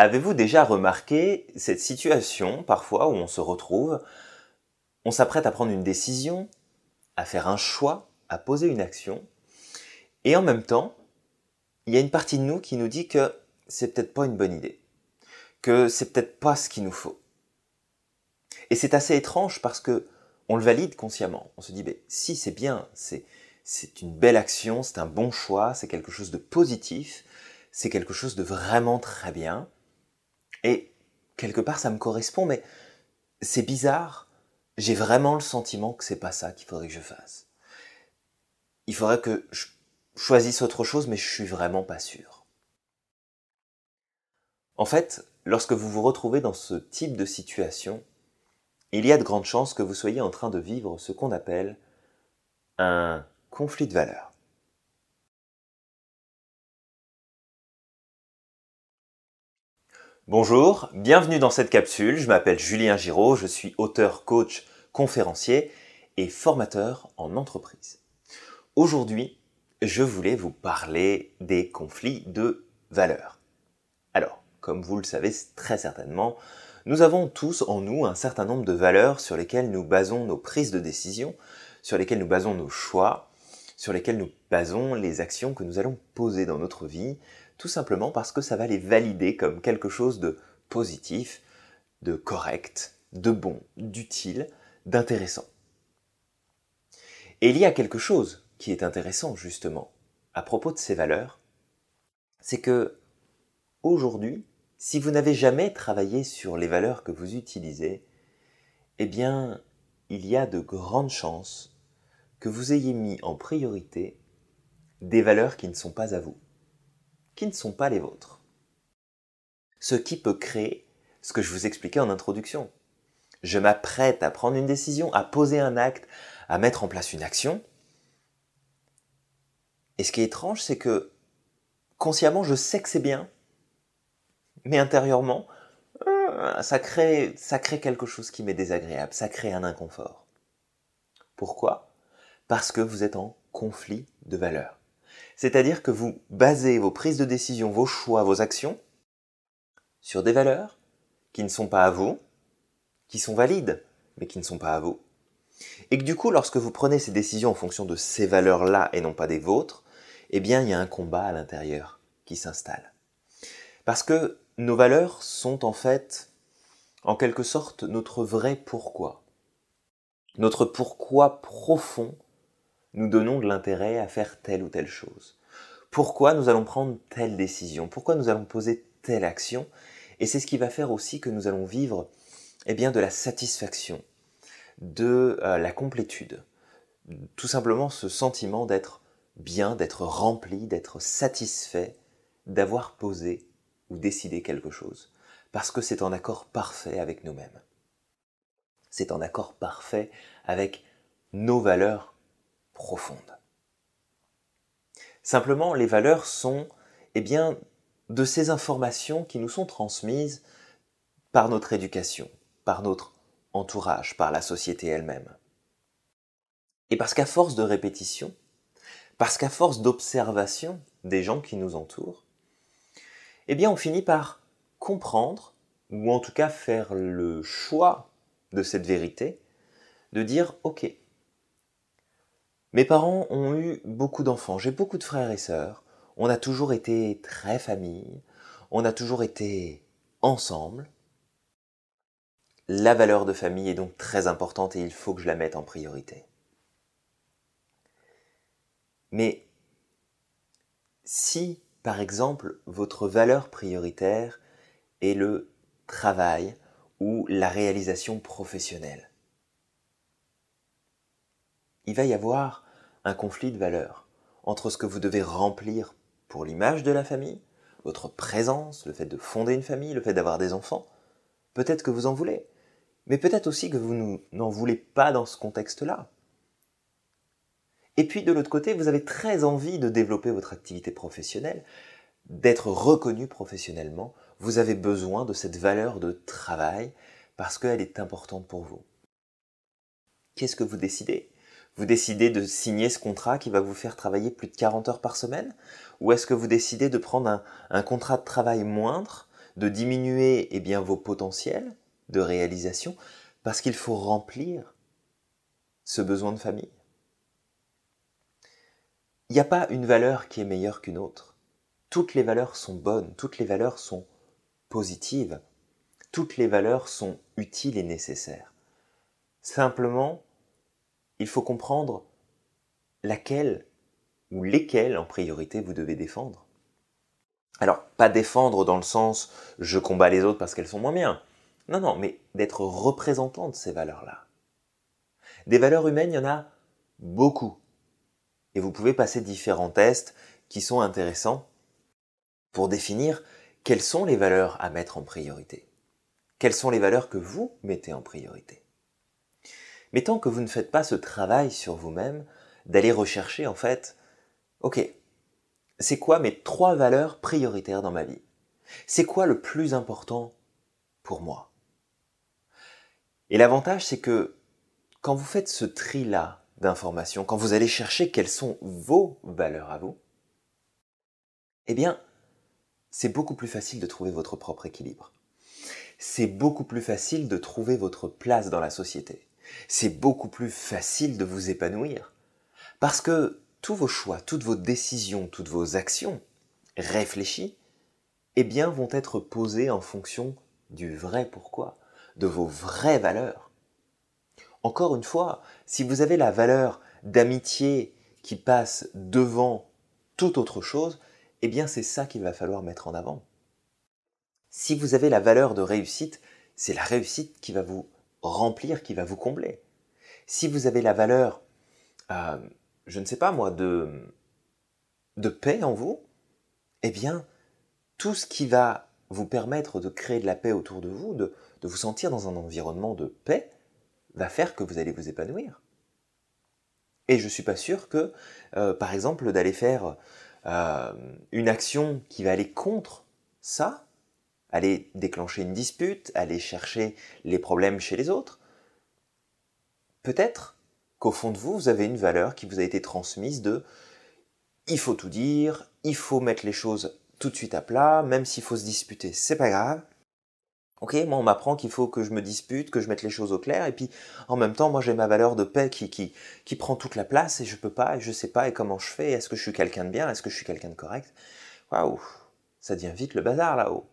Avez-vous déjà remarqué cette situation parfois où on se retrouve, on s'apprête à prendre une décision, à faire un choix, à poser une action, et en même temps, il y a une partie de nous qui nous dit que c'est peut-être pas une bonne idée, que c'est peut-être pas ce qu'il nous faut. Et c'est assez étrange parce que on le valide consciemment. On se dit, mais si c'est bien, c'est une belle action, c'est un bon choix, c'est quelque chose de positif, c'est quelque chose de vraiment très bien. Et quelque part, ça me correspond, mais c'est bizarre. J'ai vraiment le sentiment que c'est pas ça qu'il faudrait que je fasse. Il faudrait que je choisisse autre chose, mais je suis vraiment pas sûr. En fait, lorsque vous vous retrouvez dans ce type de situation, il y a de grandes chances que vous soyez en train de vivre ce qu'on appelle un conflit de valeurs. Bonjour, bienvenue dans cette capsule. Je m'appelle Julien Giraud, je suis auteur, coach, conférencier et formateur en entreprise. Aujourd'hui, je voulais vous parler des conflits de valeurs. Alors, comme vous le savez très certainement, nous avons tous en nous un certain nombre de valeurs sur lesquelles nous basons nos prises de décision, sur lesquelles nous basons nos choix, sur lesquelles nous basons les actions que nous allons poser dans notre vie, tout simplement parce que ça va les valider comme quelque chose de positif, de correct, de bon, d'utile, d'intéressant. Et il y a quelque chose qui est intéressant justement à propos de ces valeurs, c'est que aujourd'hui, si vous n'avez jamais travaillé sur les valeurs que vous utilisez, eh bien, il y a de grandes chances que vous ayez mis en priorité des valeurs qui ne sont pas à vous, qui ne sont pas les vôtres. Ce qui peut créer ce que je vous expliquais en introduction. Je m'apprête à prendre une décision, à poser un acte, à mettre en place une action. Et ce qui est étrange, c'est que consciemment, je sais que c'est bien, mais intérieurement, euh, ça crée, ça crée quelque chose qui m'est désagréable, ça crée un inconfort. Pourquoi? Parce que vous êtes en conflit de valeurs. C'est-à-dire que vous basez vos prises de décision, vos choix, vos actions sur des valeurs qui ne sont pas à vous, qui sont valides, mais qui ne sont pas à vous. Et que du coup, lorsque vous prenez ces décisions en fonction de ces valeurs-là et non pas des vôtres, eh bien, il y a un combat à l'intérieur qui s'installe. Parce que nos valeurs sont en fait, en quelque sorte, notre vrai pourquoi. Notre pourquoi profond nous donnons de l'intérêt à faire telle ou telle chose. Pourquoi nous allons prendre telle décision? Pourquoi nous allons poser telle action? Et c'est ce qui va faire aussi que nous allons vivre eh bien, de la satisfaction, de euh, la complétude. Tout simplement ce sentiment d'être bien, d'être rempli, d'être satisfait, d'avoir posé ou décider quelque chose, parce que c'est en accord parfait avec nous-mêmes. C'est en accord parfait avec nos valeurs profondes. Simplement, les valeurs sont, eh bien, de ces informations qui nous sont transmises par notre éducation, par notre entourage, par la société elle-même. Et parce qu'à force de répétition, parce qu'à force d'observation des gens qui nous entourent, eh bien on finit par comprendre, ou en tout cas faire le choix de cette vérité, de dire ok, mes parents ont eu beaucoup d'enfants, j'ai beaucoup de frères et sœurs, on a toujours été très famille, on a toujours été ensemble. La valeur de famille est donc très importante et il faut que je la mette en priorité. Mais si par exemple, votre valeur prioritaire est le travail ou la réalisation professionnelle. Il va y avoir un conflit de valeurs entre ce que vous devez remplir pour l'image de la famille, votre présence, le fait de fonder une famille, le fait d'avoir des enfants. Peut-être que vous en voulez, mais peut-être aussi que vous n'en voulez pas dans ce contexte-là. Et puis de l'autre côté, vous avez très envie de développer votre activité professionnelle, d'être reconnu professionnellement. Vous avez besoin de cette valeur de travail parce qu'elle est importante pour vous. Qu'est-ce que vous décidez? Vous décidez de signer ce contrat qui va vous faire travailler plus de 40 heures par semaine? Ou est-ce que vous décidez de prendre un, contrat de travail moindre, de diminuer eh vos potentiels de réalisation parce qu'il faut remplir ce besoin de famille? Il n'y a pas une valeur qui est meilleure qu'une autre. Toutes les valeurs sont bonnes, toutes les valeurs sont positives, toutes les valeurs sont utiles et nécessaires. Simplement, il faut comprendre laquelle ou lesquelles en priorité vous devez défendre. Alors, pas défendre dans le sens je combats les autres parce qu'elles sont moins bien. Non, non, mais d'être représentant de ces valeurs-là. Des valeurs humaines, il y en a beaucoup. Et vous pouvez passer différents tests qui sont intéressants pour définir quelles sont les valeurs à mettre en priorité. Quelles sont les valeurs que vous mettez en priorité. Mais tant que vous ne faites pas ce travail sur vous-même, d'aller rechercher en fait, ok, c'est quoi mes trois valeurs prioritaires dans ma vie? C'est quoi le plus important pour moi? Et l'avantage, c'est que quand vous faites ce tri-là d'informations, quand vous allez chercher quelles sont vos valeurs à vous, eh bien, c'est beaucoup plus facile de trouver votre propre équilibre. C'est beaucoup plus facile de trouver votre place dans la société. C'est beaucoup plus facile de vous épanouir. Parce que tous vos choix, toutes vos décisions, toutes vos actions réfléchies, eh bien, vont être posées en fonction du vrai pourquoi, de vos vraies valeurs. Encore une fois, si vous avez la valeur d'amitié qui passe devant toute autre chose, eh bien, c'est ça qu'il va falloir mettre en avant. Si vous avez la valeur de réussite, c'est la réussite qui va vous remplir, qui va vous combler. Si vous avez la valeur euh, je ne sais pas moi, de, de paix en vous, eh bien, tout ce qui va vous permettre de créer de la paix autour de vous, de, vous sentir dans un environnement de paix, va faire que vous allez vous épanouir. Et je ne suis pas sûr que, euh, par exemple, d'aller faire euh, une action qui va aller contre ça, aller déclencher une dispute, aller chercher les problèmes chez les autres, peut-être qu'au fond de vous, vous avez une valeur qui vous a été transmise de il faut tout dire, il faut mettre les choses tout de suite à plat, même s'il faut se disputer, c'est pas grave. Ok, moi on m'apprend qu'il faut que je me dispute, que je mette les choses au clair, et puis en même temps, moi j'ai ma valeur de paix qui, qui, qui prend toute la place, et je peux pas, et je sais pas, et comment je fais, est-ce que je suis quelqu'un de bien, est-ce que je suis quelqu'un de correct? Waouh, ça devient vite le bazar là-haut.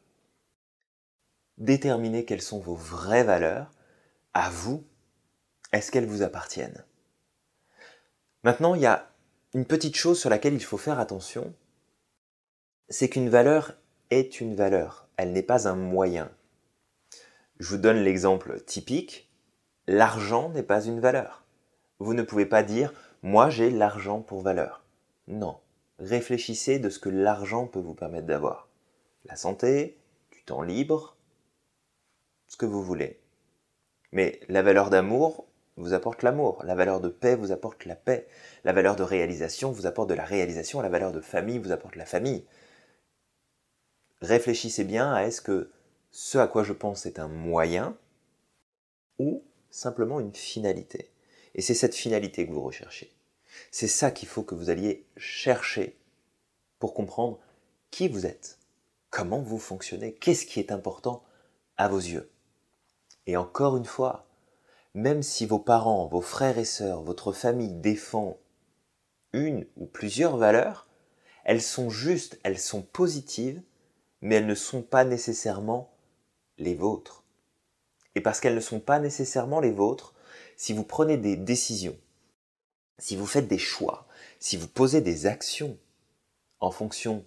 Déterminez quelles sont vos vraies valeurs, à vous, est-ce qu'elles vous appartiennent? Maintenant, il y a une petite chose sur laquelle il faut faire attention, c'est qu'une valeur est une valeur, elle n'est pas un moyen. Je vous donne l'exemple typique, l'argent n'est pas une valeur. Vous ne pouvez pas dire moi j'ai l'argent pour valeur. Non, réfléchissez de ce que l'argent peut vous permettre d'avoir. La santé, du temps libre, ce que vous voulez. Mais la valeur d'amour, vous apporte l'amour, la valeur de paix vous apporte la paix, la valeur de réalisation vous apporte de la réalisation, la valeur de famille vous apporte la famille. Réfléchissez bien à est-ce que ce à quoi je pense est un moyen ou simplement une finalité. Et c'est cette finalité que vous recherchez. C'est ça qu'il faut que vous alliez chercher pour comprendre qui vous êtes, comment vous fonctionnez, qu'est-ce qui est important à vos yeux. Et encore une fois, même si vos parents, vos frères et sœurs, votre famille défend une ou plusieurs valeurs, elles sont justes, elles sont positives, mais elles ne sont pas nécessairement les vôtres. Et parce qu'elles ne sont pas nécessairement les vôtres, si vous prenez des décisions, si vous faites des choix, si vous posez des actions en fonction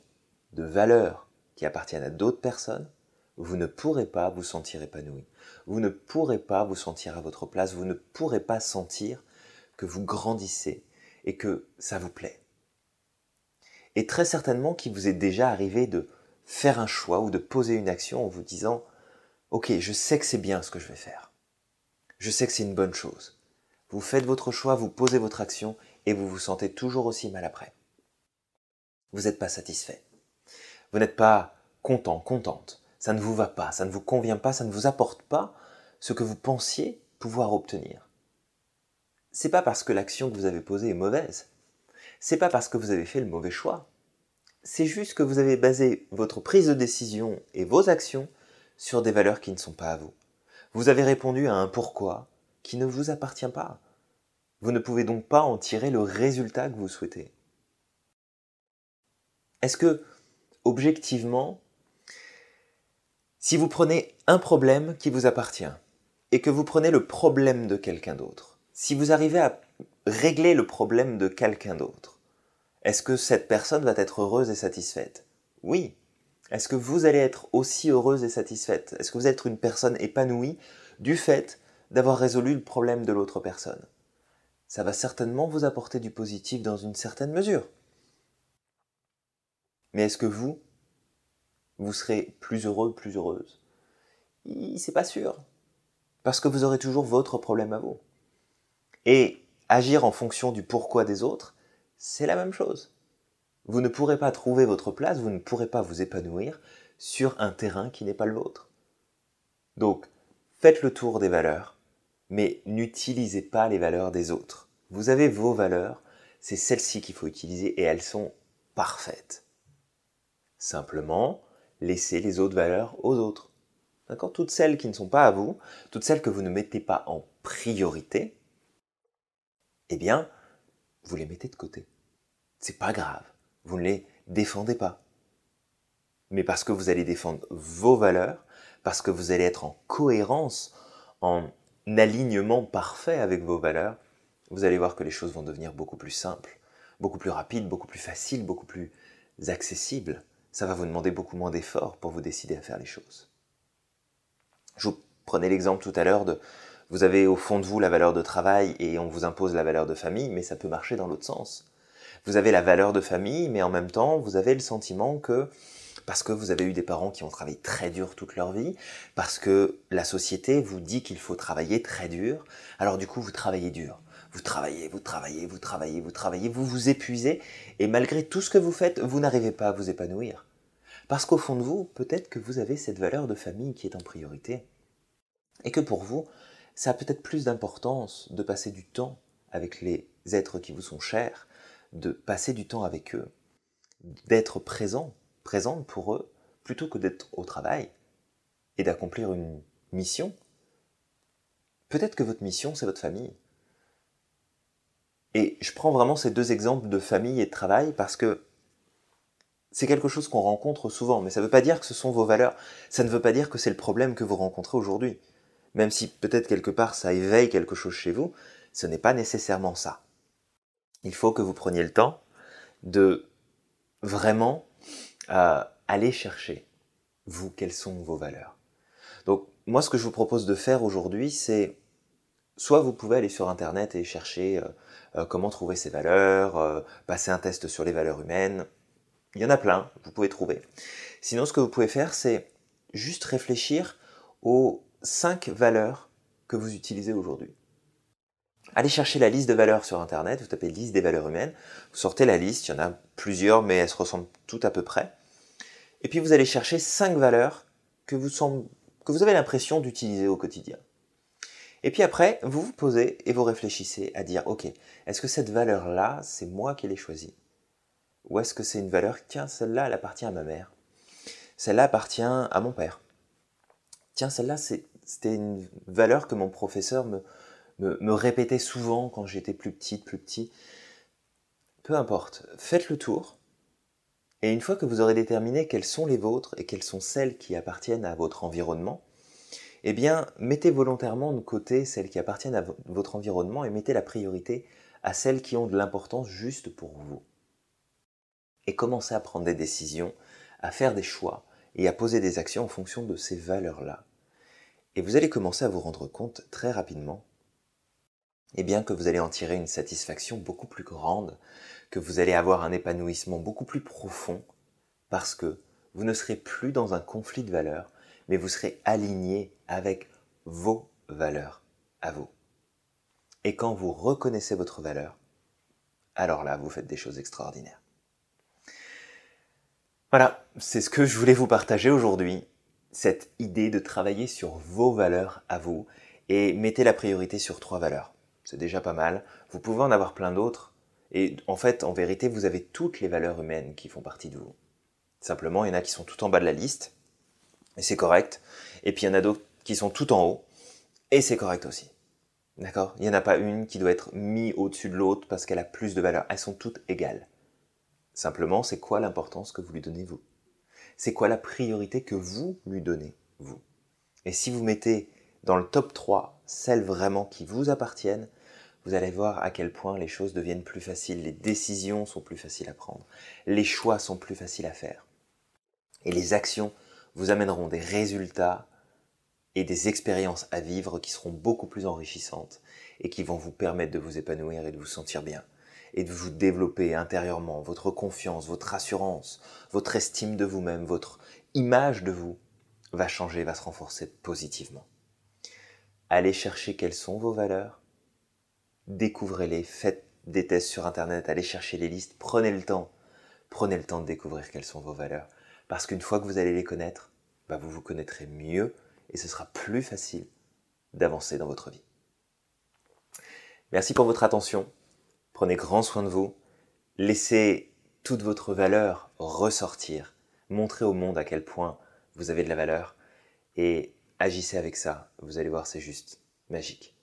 de valeurs qui appartiennent à d'autres personnes, vous ne pourrez pas vous sentir épanoui. Vous ne pourrez pas vous sentir à votre place. Vous ne pourrez pas sentir que vous grandissez et que ça vous plaît. Et très certainement qu'il vous est déjà arrivé de faire un choix ou de poser une action en vous disant Ok, je sais que c'est bien ce que je vais faire. Je sais que c'est une bonne chose. Vous faites votre choix, vous posez votre action et vous vous sentez toujours aussi mal après. Vous n'êtes pas satisfait. Vous n'êtes pas content, contente ça ne vous va pas, ça ne vous convient pas, ça ne vous apporte pas ce que vous pensiez pouvoir obtenir. C'est pas parce que l'action que vous avez posée est mauvaise. C'est pas parce que vous avez fait le mauvais choix. c'est juste que vous avez basé votre prise de décision et vos actions sur des valeurs qui ne sont pas à vous. Vous avez répondu à un pourquoi qui ne vous appartient pas. Vous ne pouvez donc pas en tirer le résultat que vous souhaitez. Est-ce que, objectivement, si vous prenez un problème qui vous appartient et que vous prenez le problème de quelqu'un d'autre, si vous arrivez à régler le problème de quelqu'un d'autre, est-ce que cette personne va être heureuse et satisfaite? Oui. Est-ce que vous allez être aussi heureuse et satisfaite? Est-ce que vous êtes une personne épanouie du fait d'avoir résolu le problème de l'autre personne? Ça va certainement vous apporter du positif dans une certaine mesure. Mais est-ce que vous, vous serez plus heureux, plus heureuse C'est pas sûr. Parce que vous aurez toujours votre problème à vous. Et agir en fonction du pourquoi des autres, c'est la même chose. Vous ne pourrez pas trouver votre place, vous ne pourrez pas vous épanouir sur un terrain qui n'est pas le vôtre. Donc, faites le tour des valeurs, mais n'utilisez pas les valeurs des autres. Vous avez vos valeurs, c'est celles-ci qu'il faut utiliser et elles sont parfaites. Simplement, laissez les autres valeurs aux autres. D'accord? Toutes celles qui ne sont pas à vous, toutes celles que vous ne mettez pas en priorité, eh bien, vous les mettez de côté. C'est pas grave. Vous ne les défendez pas. Mais parce que vous allez défendre vos valeurs, parce que vous allez être en cohérence, en alignement parfait avec vos valeurs, vous allez voir que les choses vont devenir beaucoup plus simples, beaucoup plus rapides, beaucoup plus faciles, beaucoup plus accessibles ça va vous demander beaucoup moins d'efforts pour vous décider à faire les choses. Je vous prenais l'exemple tout à l'heure de vous avez au fond de vous la valeur de travail et on vous impose la valeur de famille, mais ça peut marcher dans l'autre sens. Vous avez la valeur de famille, mais en même temps, vous avez le sentiment que parce que vous avez eu des parents qui ont travaillé très dur toute leur vie, parce que la société vous dit qu'il faut travailler très dur, alors du coup vous travaillez dur. Vous travaillez, vous travaillez, vous travaillez, vous travaillez, vous vous épuisez, et malgré tout ce que vous faites, vous n'arrivez pas à vous épanouir. Parce qu'au fond de vous, peut-être que vous avez cette valeur de famille qui est en priorité, et que pour vous, ça a peut-être plus d'importance de passer du temps avec les êtres qui vous sont chers, de passer du temps avec eux, d'être présent, présente pour eux, plutôt que d'être au travail et d'accomplir une mission. Peut-être que votre mission, c'est votre famille. Et je prends vraiment ces deux exemples de famille et de travail parce que c'est quelque chose qu'on rencontre souvent, mais ça ne veut pas dire que ce sont vos valeurs, ça ne veut pas dire que c'est le problème que vous rencontrez aujourd'hui. Même si peut-être quelque part ça éveille quelque chose chez vous, ce n'est pas nécessairement ça. Il faut que vous preniez le temps de vraiment euh, aller chercher, vous, quelles sont vos valeurs. Donc moi ce que je vous propose de faire aujourd'hui, c'est soit vous pouvez aller sur Internet et chercher euh, euh, comment trouver ces valeurs, passer un test sur les valeurs humaines. Il y en a plein, vous pouvez trouver. Sinon, ce que vous pouvez faire, c'est juste réfléchir aux cinq valeurs que vous utilisez aujourd'hui. Allez chercher la liste de valeurs sur Internet, vous tapez liste des valeurs humaines, vous sortez la liste, il y en a plusieurs, mais elles se ressemblent toutes à peu près. Et puis vous allez chercher cinq valeurs que vous, que vous avez l'impression d'utiliser au quotidien. Et puis après, vous vous posez et vous réfléchissez à dire, ok, est-ce que cette valeur-là, c'est moi qui l'ai choisie? Ou est-ce que c'est une valeur, tiens, celle-là, elle appartient à ma mère Celle-là appartient à mon père Tiens, celle-là, c'était une valeur que mon professeur me, me, me répétait souvent quand j'étais plus petite, plus petit. Peu importe, faites le tour. Et une fois que vous aurez déterminé quelles sont les vôtres et quelles sont celles qui appartiennent à votre environnement, eh bien, mettez volontairement de côté celles qui appartiennent à votre environnement et mettez la priorité à celles qui ont de l'importance juste pour vous. Et commencez à prendre des décisions, à faire des choix et à poser des actions en fonction de ces valeurs-là. Et vous allez commencer à vous rendre compte très rapidement eh bien que vous allez en tirer une satisfaction beaucoup plus grande, que vous allez avoir un épanouissement beaucoup plus profond, parce que vous ne serez plus dans un conflit de valeurs, mais vous serez aligné avec vos valeurs à vous. Et quand vous reconnaissez votre valeur, alors là, vous faites des choses extraordinaires. Voilà, c'est ce que je voulais vous partager aujourd'hui, cette idée de travailler sur vos valeurs à vous et mettez la priorité sur trois valeurs. C'est déjà pas mal. Vous pouvez en avoir plein d'autres Et en fait, en vérité, vous avez toutes les valeurs humaines qui font partie de vous. Simplement, il y en a qui sont tout en bas de la liste, et c'est correct. Et puis il y en a d'autres qui sont tout en haut, et c'est correct aussi. D'accord? Il n'y en a pas une qui doit être mise au-dessus de l'autre parce qu'elle a plus de valeur. Elles sont toutes égales. Simplement, c'est quoi l'importance que vous lui donnez vous? C'est quoi la priorité que vous lui donnez vous? Et si vous mettez dans le top 3 celles vraiment qui vous appartiennent, vous allez voir à quel point les choses deviennent plus faciles, les décisions sont plus faciles à prendre, les choix sont plus faciles à faire. Et les actions vous amèneront des résultats et des expériences à vivre qui seront beaucoup plus enrichissantes et qui vont vous permettre de vous épanouir et de vous sentir bien et de vous développer intérieurement votre confiance, votre assurance, votre estime de vous-même, votre image de vous va changer, va se renforcer positivement. Allez chercher quelles sont vos valeurs, découvrez-les, faites des tests sur Internet, allez chercher les listes, prenez le temps, prenez le temps de découvrir quelles sont vos valeurs. Parce qu'une fois que vous allez les connaître, bah, vous vous connaîtrez mieux et ce sera plus facile d'avancer dans votre vie. Merci pour votre attention. Prenez grand soin de vous. Laissez toute votre valeur ressortir. Montrez au monde à quel point vous avez de la valeur et agissez avec ça. Vous allez voir, c'est juste magique.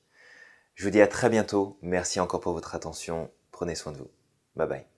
Je vous dis à très bientôt. Merci encore pour votre attention. Prenez soin de vous. Bye bye.